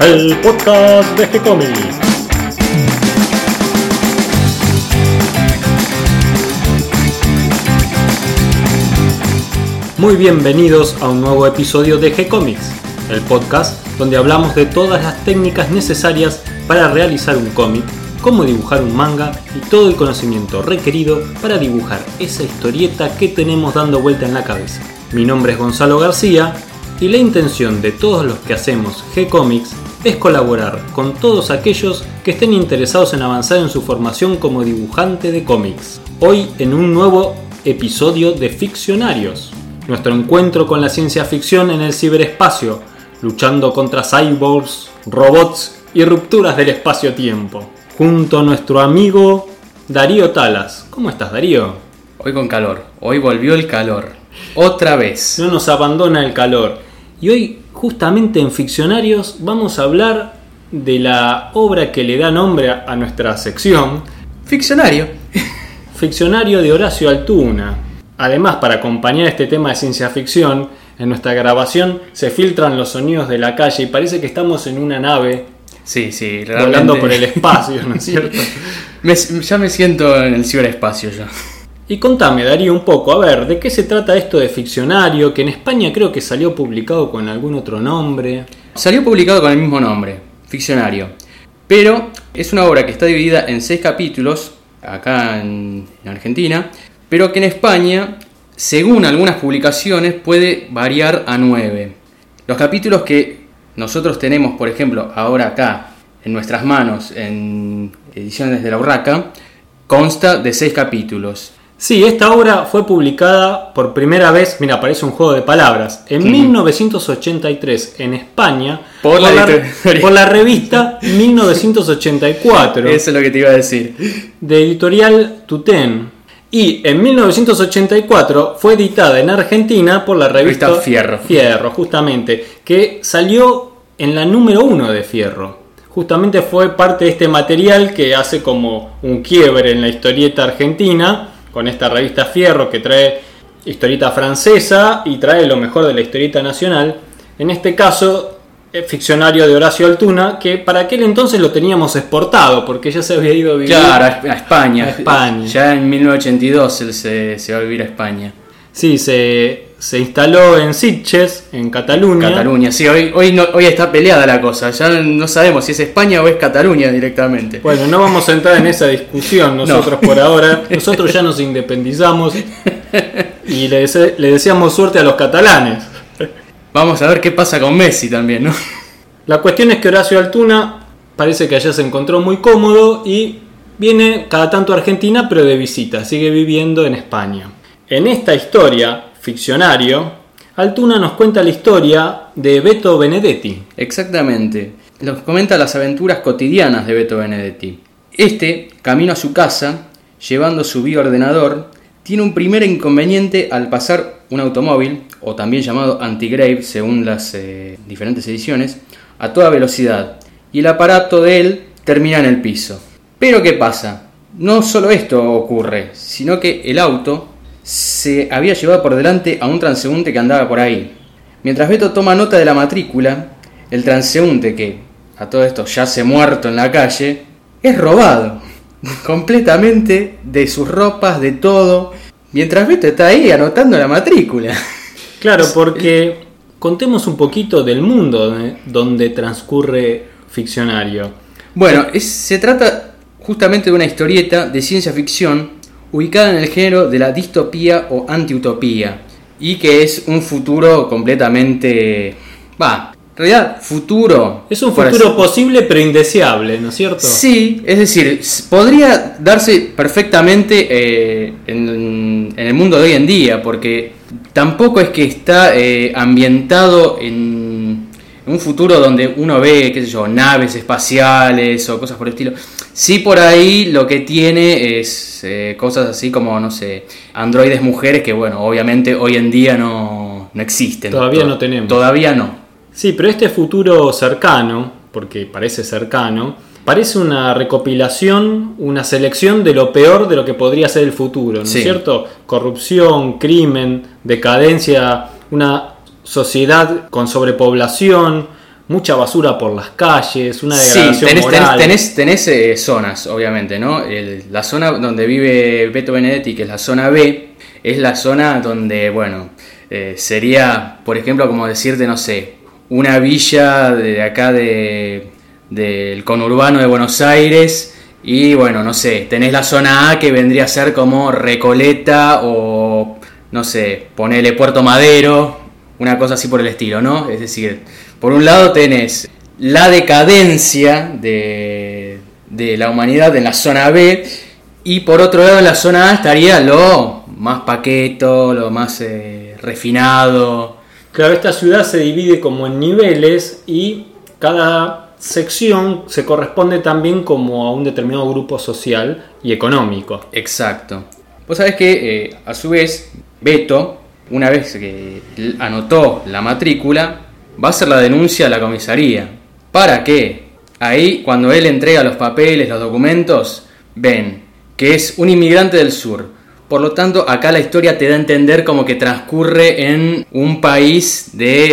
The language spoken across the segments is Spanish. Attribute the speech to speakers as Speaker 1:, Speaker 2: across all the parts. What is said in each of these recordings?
Speaker 1: el podcast de G-Comics. Muy bienvenidos a un nuevo episodio de G-Comics, el podcast donde hablamos de todas las técnicas necesarias para realizar un cómic, cómo dibujar un manga y todo el conocimiento requerido para dibujar esa historieta que tenemos dando vuelta en la cabeza. Mi nombre es Gonzalo García y la intención de todos los que hacemos G-Comics es colaborar con todos aquellos que estén interesados en avanzar en su formación como dibujante de cómics. Hoy en un nuevo episodio de Ficcionarios, nuestro encuentro con la ciencia ficción en el ciberespacio, luchando contra cyborgs, robots y rupturas del espacio-tiempo. Junto a nuestro amigo Darío Talas. ¿Cómo estás, Darío?
Speaker 2: Hoy con calor, hoy volvió el calor. Otra vez.
Speaker 1: No nos abandona el calor. Y hoy, justamente en Ficcionarios, vamos a hablar de la obra que le da nombre a nuestra sección,
Speaker 2: Ficcionario.
Speaker 1: Ficcionario de Horacio Altuna. Además, para acompañar este tema de ciencia ficción, en nuestra grabación se filtran los sonidos de la calle y parece que estamos en una nave
Speaker 2: Sí, sí,
Speaker 1: volando por el espacio, ¿no es cierto?
Speaker 2: Me- ya me siento en el ciberespacio ya.
Speaker 1: Y contame, Darío, un poco, a ver, ¿de qué se trata esto de Ficcionario? Que en España creo que salió publicado con algún otro nombre.
Speaker 2: Salió publicado con el mismo nombre, Ficcionario. Pero es una obra que está dividida en seis capítulos, acá en, en Argentina, pero que en España, según algunas publicaciones, puede variar a nueve. Los capítulos que nosotros tenemos, por ejemplo, ahora acá en nuestras manos, en ediciones de la Urraca, consta de seis capítulos.
Speaker 1: Sí, esta obra fue publicada por primera vez, mira, parece un juego de palabras, en 1983 en España
Speaker 2: Por la
Speaker 1: la,
Speaker 2: editorial.
Speaker 1: por la revista 1984
Speaker 2: Eso es lo que te iba a decir.
Speaker 1: de editorial Tutén. Y en 1984 fue editada en Argentina por la revista,
Speaker 2: Revista Fierro.
Speaker 1: Fierro, justamente, que salió en la número uno de Fierro. Justamente fue parte de este material que hace como un quiebre en la historieta argentina, con esta revista Fierro que trae historieta francesa y trae lo mejor de la historieta nacional. En este caso, el ficcionario de Horacio Altuna, que para aquel entonces lo teníamos exportado, porque ya se había ido a vivir.
Speaker 2: Claro, a España.
Speaker 1: A España.
Speaker 2: Ya en 1982 él se, se va a vivir a España.
Speaker 1: Sí, se, se instaló en Sitges, en Cataluña.
Speaker 2: Cataluña, sí, hoy, hoy, no, hoy está peleada la cosa. Ya no sabemos si es España o es Cataluña directamente.
Speaker 1: Bueno, no vamos a entrar en esa discusión nosotros por ahora. Nosotros ya nos independizamos y le, dese- le deseamos suerte a los catalanes.
Speaker 2: Vamos a ver qué pasa con Messi también, ¿no?
Speaker 1: La cuestión es que Horacio Altuna parece que allá se encontró muy cómodo y viene cada tanto a Argentina, pero de visita, sigue viviendo en España. En esta historia, ficcionario, Altuna nos cuenta la historia de Beto Benedetti.
Speaker 2: Exactamente. Nos comenta las aventuras cotidianas de Beto Benedetti. Este, camino a su casa, llevando su bioordenador, tiene un primer inconveniente al pasar un automóvil, o también llamado anti-grave según las eh, diferentes ediciones, a toda velocidad, y el aparato de él termina en el piso. Pero ¿qué pasa? No solo esto ocurre, sino que el auto se había llevado por delante a un transeúnte que andaba por ahí. Mientras Beto toma nota de la matrícula, el transeúnte que a todo esto yace muerto en la calle, es robado completamente de sus ropas, de todo, mientras Beto está ahí anotando la matrícula.
Speaker 1: Claro, porque contemos un poquito del mundo de- donde transcurre ficcionario.
Speaker 2: Bueno, es- se trata justamente de una historieta de ciencia ficción ubicada en el género de la distopía o antiutopía y que es un futuro completamente... Va, en realidad futuro...
Speaker 1: Es un
Speaker 2: así-
Speaker 1: futuro posible pero indeseable, ¿no es cierto?
Speaker 2: Sí, es decir, podría darse perfectamente eh, en, en el mundo de hoy en día, porque tampoco es que está eh, ambientado en, en un futuro donde uno ve, qué sé yo, naves espaciales o cosas por el estilo. Sí, por ahí lo que tiene es eh, cosas así como, no sé, androides mujeres que, bueno, obviamente hoy en día no, no existen.
Speaker 1: Todavía
Speaker 2: To-
Speaker 1: no tenemos.
Speaker 2: Todavía no.
Speaker 1: Sí, pero este futuro cercano, porque parece cercano, parece una recopilación, una selección de lo peor de lo que podría ser el futuro, ¿no
Speaker 2: Sí.
Speaker 1: es cierto? Corrupción, crimen, decadencia, una sociedad con sobrepoblación, mucha basura por las calles, una
Speaker 2: Sí,
Speaker 1: degradación
Speaker 2: tenés,
Speaker 1: moral.
Speaker 2: tenés, tenés, tenés, eh, zonas, obviamente, ¿no? El- la zona donde vive Beto Benedetti, que es la zona B, es la zona donde, bueno, eh, sería, por ejemplo, como decirte, no sé, una villa de acá de, del conurbano de Buenos Aires y, bueno, no sé, tenés la zona A que vendría a ser como Recoleta o, no sé, ponele Puerto Madero, una cosa así por el estilo, ¿no? Es decir, por un lado tenés la decadencia de, de la humanidad en la zona B y por otro lado en la zona A estaría lo más paqueto, lo más eh, refinado.
Speaker 1: Claro, esta ciudad se divide como en niveles y cada sección se corresponde también como a un determinado grupo social y económico.
Speaker 2: Exacto. Vos sabés que eh, a su vez Beto, una vez que anotó la matrícula, va a hacer la denuncia a la comisaría. ¿Para qué? Ahí, cuando él entrega los papeles, los documentos, ven que es un inmigrante del sur. Por lo tanto, acá la historia te da a entender como que transcurre en un país de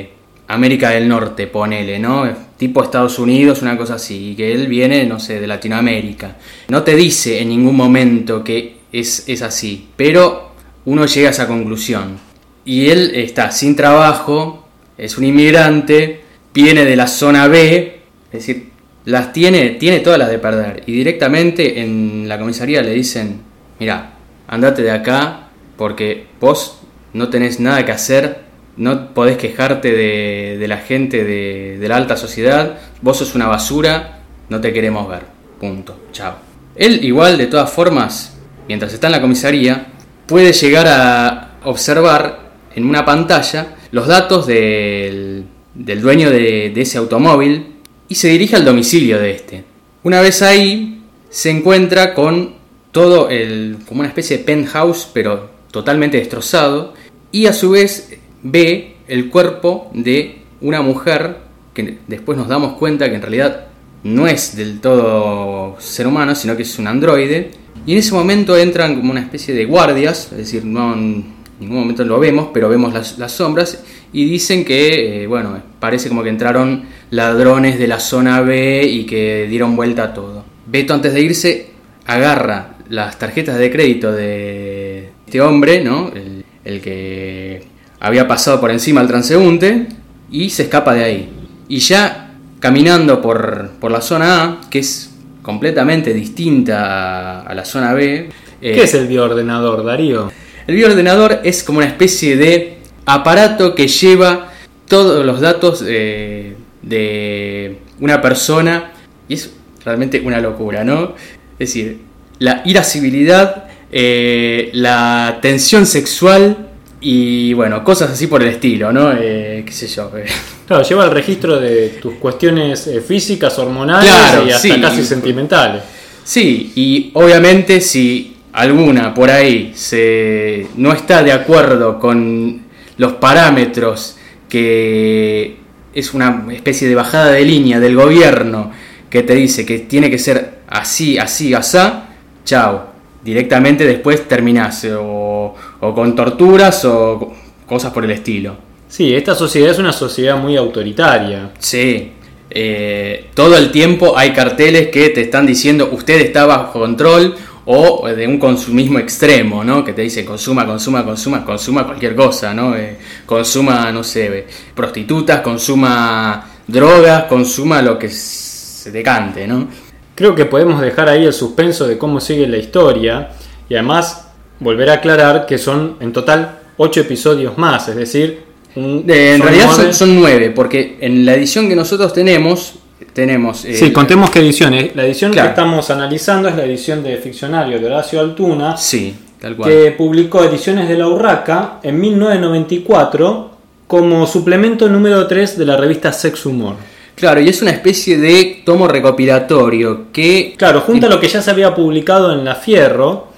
Speaker 2: eh, América del Norte, ponele, ¿no? Tipo Estados Unidos, una cosa así, y que él viene, no sé, de Latinoamérica. No te dice en ningún momento que es, es así, pero uno llega a esa conclusión. Y él está sin trabajo, es un inmigrante, viene de la zona B, es decir, las tiene, tiene todas las de perder. Y directamente en la comisaría le dicen, mira, andate de acá porque vos no tenés nada que hacer, no podés quejarte de, la gente de, de la alta sociedad, vos sos una basura, no te queremos ver. Punto. Chao. Él igual, de todas formas, mientras está en la comisaría, puede llegar a observar en una pantalla los datos del, del dueño de, de ese automóvil y se dirige al domicilio de este. Una vez ahí, se encuentra con todo el. como una especie de penthouse, pero totalmente destrozado, y a su vez ve el cuerpo de una mujer que después nos damos cuenta que en realidad no es del todo ser humano, sino que es un androide. Y en ese momento entran como una especie de guardias, es decir, no en ningún momento lo vemos, pero vemos las, sombras y dicen que, eh, bueno, parece como que entraron ladrones de la zona B y que dieron vuelta a todo. Beto antes de irse agarra las tarjetas de crédito de este hombre, ¿no? El, el que había pasado por encima al transeúnte y se escapa de ahí. Y ya caminando por, por la zona A, que es completamente distinta a, la zona B. eh,
Speaker 1: ¿Qué es el bioordenador, Darío?
Speaker 2: el bioordenador es como una especie de aparato que lleva todos los datos eh, de una persona y es realmente una locura, ¿no? Es decir, la irascibilidad, eh, la tensión sexual y bueno, cosas así por el estilo, ¿no? Eh, qué sé yo. eh.
Speaker 1: Claro, lleva el registro de tus cuestiones eh, físicas, hormonales
Speaker 2: Claro,
Speaker 1: y hasta
Speaker 2: sí.
Speaker 1: casi sentimentales.
Speaker 2: Sí, y obviamente si alguna por ahí se no está de acuerdo con los parámetros que es una especie de bajada de línea del gobierno que te dice que tiene que ser así, así, asá, chao. Directamente después terminás o, o con torturas o cosas por el estilo.
Speaker 1: Sí, esta sociedad es una sociedad muy autoritaria.
Speaker 2: Sí, eh, todo el tiempo hay carteles que te están diciendo usted está bajo control o de un consumismo extremo, ¿no? Que te dice consuma, consuma, consuma, consuma cualquier cosa, ¿no? Eh, consuma, no sé, eh, prostitutas, consuma drogas, consuma lo que se te cante, ¿no?
Speaker 1: Creo que podemos dejar ahí el suspenso de cómo sigue la historia y además volver a aclarar que son en total ocho episodios más, es decir, un-
Speaker 2: Eh, en
Speaker 1: son
Speaker 2: realidad
Speaker 1: nueve-
Speaker 2: son, son nueve, porque en la edición que nosotros tenemos, tenemos... eh,
Speaker 1: Sí, contemos qué edición es. La edición
Speaker 2: Claro.
Speaker 1: que estamos analizando es la edición de Ficcionario de Horacio Altuna,
Speaker 2: Sí, tal cual.
Speaker 1: que publicó Ediciones de la Urraca en 1994 como suplemento número 3 de la revista Sex Humor.
Speaker 2: Claro, y es una especie de tomo recopilatorio que...
Speaker 1: Claro, junta lo que ya se había publicado en La Fierro.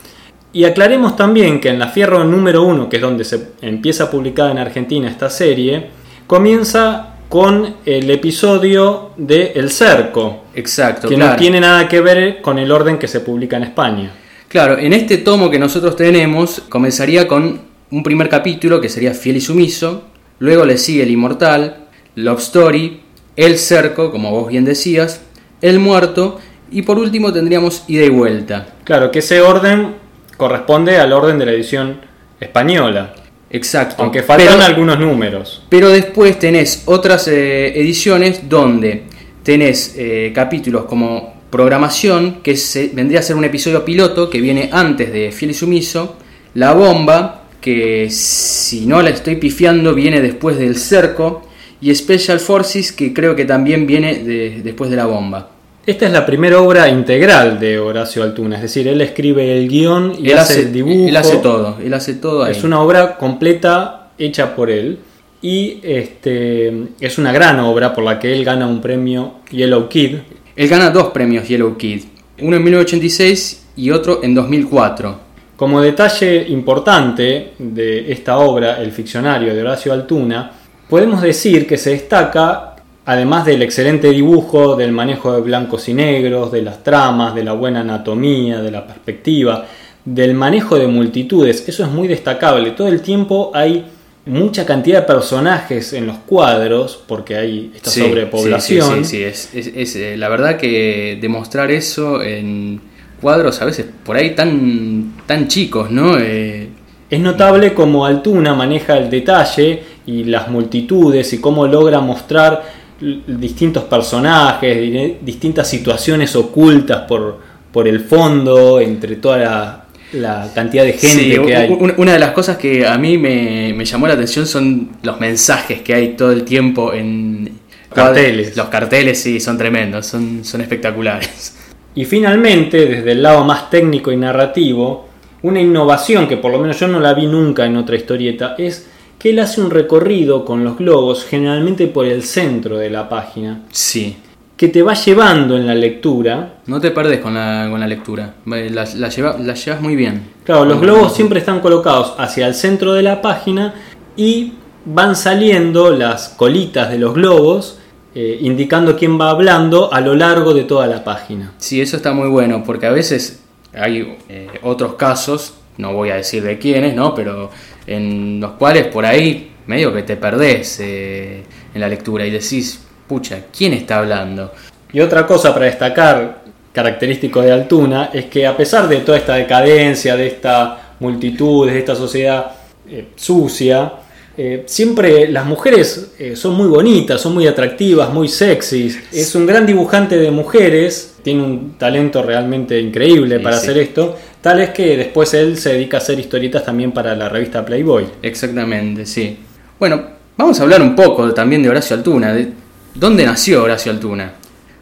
Speaker 1: Y aclaremos también que en La Fierro número 1, que es donde se empieza a publicar en Argentina esta serie, comienza con el episodio de El Cerco,
Speaker 2: Exacto,
Speaker 1: que
Speaker 2: claro.
Speaker 1: no tiene nada que ver con el orden que se publica en España.
Speaker 2: Claro, en este tomo que nosotros tenemos comenzaría con un primer capítulo que sería Fiel y Sumiso, luego le sigue El Inmortal, Love Story, El cerco, como vos bien decías, el muerto y por último tendríamos ida y vuelta.
Speaker 1: Claro, que ese orden corresponde al orden de la edición española.
Speaker 2: Exacto.
Speaker 1: Aunque faltan algunos números.
Speaker 2: Pero después tenés otras eh, ediciones donde tenés eh, capítulos como programación, que se, vendría a ser un episodio piloto que viene antes de Fiel y Sumiso, La Bomba, que si no la estoy pifiando viene después del Cerco, y Special Forces, que creo que también viene después de La Bomba.
Speaker 1: Esta es la primera obra integral de Horacio Altuna, es decir, él escribe el guion y hace, el dibujo.
Speaker 2: Él hace todo, él hace todo
Speaker 1: Es una obra completa hecha por él y este, es una gran obra por la que él gana un premio Yellow Kid.
Speaker 2: Él gana dos premios Yellow Kid, uno en 1986 y otro en 2004.
Speaker 1: Como detalle importante de esta obra, El ficcionario de Horacio Altuna, podemos decir que se destaca además del excelente dibujo, del manejo de blancos y negros, de las tramas, de la buena anatomía, de la perspectiva, del manejo de multitudes, eso es muy destacable. Todo el tiempo hay mucha cantidad de personajes en los cuadros, porque hay esta sobrepoblación.
Speaker 2: Sí, sí, sí, es, eh, la verdad que demostrar eso en cuadros a veces por ahí tan, tan chicos, ¿no?
Speaker 1: Eh, es notable cómo Altuna maneja el detalle y las multitudes y cómo logra mostrar distintos personajes, distintas situaciones ocultas por, por el fondo, entre toda la, cantidad de gente que hay.
Speaker 2: Una de las cosas que a mí me, llamó la atención son los mensajes que hay todo el tiempo en
Speaker 1: carteles.
Speaker 2: Los carteles sí, son tremendos, son, son espectaculares.
Speaker 1: Y finalmente, desde el lado más técnico y narrativo, una innovación que por lo menos yo no la vi nunca en otra historieta es que él hace un recorrido con los globos, generalmente por el centro de la página.
Speaker 2: Sí.
Speaker 1: Que te va llevando en la lectura.
Speaker 2: No te perdes con la, con la lectura, la, la, llevas muy bien.
Speaker 1: Claro, los globos siempre están colocados hacia el centro de la página y van saliendo las colitas de los globos eh, indicando quién va hablando a lo largo de toda la página.
Speaker 2: Sí, eso está muy bueno porque a veces hay eh, otros casos, no voy a decir de quiénes, ¿no? Pero en los cuales por ahí medio que te perdés eh, en la lectura y decís, pucha, ¿quién está hablando?
Speaker 1: Y otra cosa para destacar, característico de Altuna, es que a pesar de toda esta decadencia, de esta multitud, de esta sociedad eh, sucia, eh, siempre las mujeres son muy bonitas, son muy atractivas, muy sexys. Es un gran dibujante de mujeres, tiene un talento realmente increíble para hacer esto. Tal es que después él se dedica a hacer historietas también para la revista Playboy.
Speaker 2: Exactamente, sí. Bueno, vamos a hablar un poco también de Horacio Altuna. De ¿Dónde nació Horacio Altuna?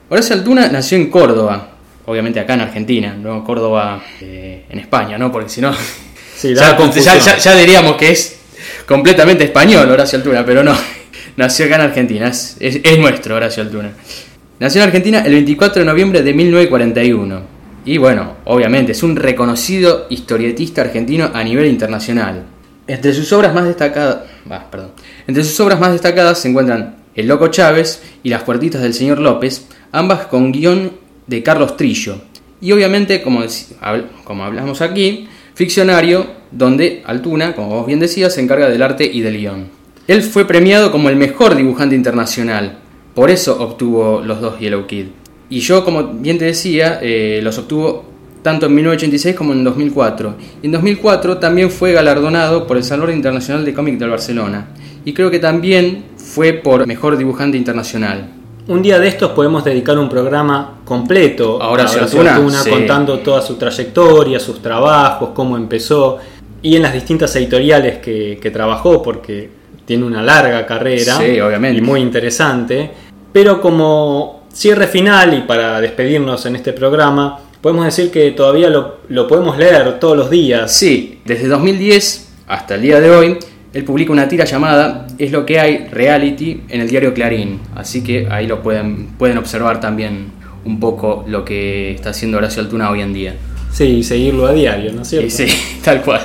Speaker 2: Horacio Altuna nació en Córdoba, obviamente acá en Argentina, no Córdoba eh, en España, ¿no? Porque si no, ya, diríamos que es completamente español Horacio Altuna, pero no, nació acá en Argentina, es, es nuestro Horacio Altuna. Nació en Argentina el 24 de noviembre de 1941 y bueno, obviamente es un reconocido historietista argentino a nivel internacional. Entre sus obras más destacadas, perdón. Entre sus obras más destacadas se encuentran El Loco Chávez y Las Puertitas del Señor López, ambas con guion de Carlos Trillo. Y obviamente, como, como hablamos aquí, ficcionario, donde Altuna, como vos bien decías, se encarga del arte y del guion. Él fue premiado como el mejor dibujante internacional, por eso obtuvo los dos Yellow Kid. Y yo, como bien te decía, eh, los obtuvo tanto en 1986 como en 2004. Y en 2004 también fue galardonado por el Salón Internacional de Cómic del Barcelona. Y creo que también fue por Mejor Dibujante Internacional.
Speaker 1: Un día de estos podemos dedicar un programa completo
Speaker 2: a Horacio
Speaker 1: contando toda su trayectoria, sus trabajos, cómo empezó y en las distintas editoriales que, que trabajó, porque tiene una larga carrera
Speaker 2: y
Speaker 1: muy interesante. Pero como cierre final y para despedirnos en este programa, podemos decir que todavía lo, podemos leer todos los días.
Speaker 2: Sí, desde 2010 hasta el día de hoy, él publica una tira llamada Es lo que hay, Reality, en el diario Clarín. Así que ahí lo pueden, pueden observar también un poco lo que está haciendo Horacio Altuna hoy en día.
Speaker 1: Sí, seguirlo a diario, ¿no es cierto?
Speaker 2: Sí, tal cual.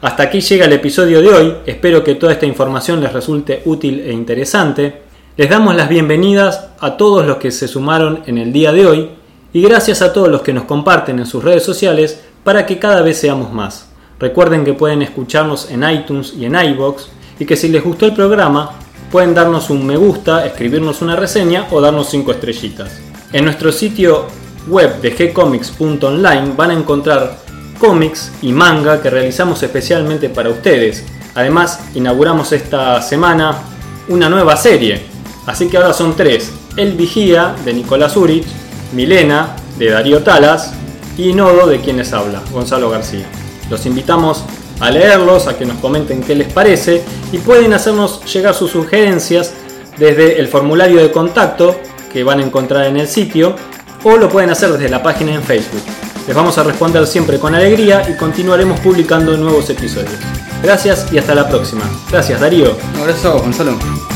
Speaker 1: Hasta aquí llega el episodio de hoy. Espero que toda esta información les resulte útil e interesante. Les damos las bienvenidas a todos los que se sumaron en el día de hoy y gracias a todos los que nos comparten en sus redes sociales para que cada vez seamos más. Recuerden que pueden escucharnos en iTunes y en iBox y que si les gustó el programa pueden darnos un me gusta, escribirnos una reseña o darnos 5 estrellitas. En nuestro sitio web de gcomics.online van a encontrar cómics y manga que realizamos especialmente para ustedes. Además, inauguramos esta semana una nueva serie. Así que ahora son tres. El Vigía de Nicolás Urich, Milena de Darío Talas y Nodo de quienes habla, Gonzalo García. Los invitamos a leerlos, a que nos comenten qué les parece y pueden hacernos llegar sus sugerencias desde el formulario de contacto que van a encontrar en el sitio o lo pueden hacer desde la página en Facebook. Les vamos a responder siempre con alegría y continuaremos publicando nuevos episodios. Gracias y hasta la próxima. Gracias Darío.
Speaker 2: Un abrazo, Gonzalo.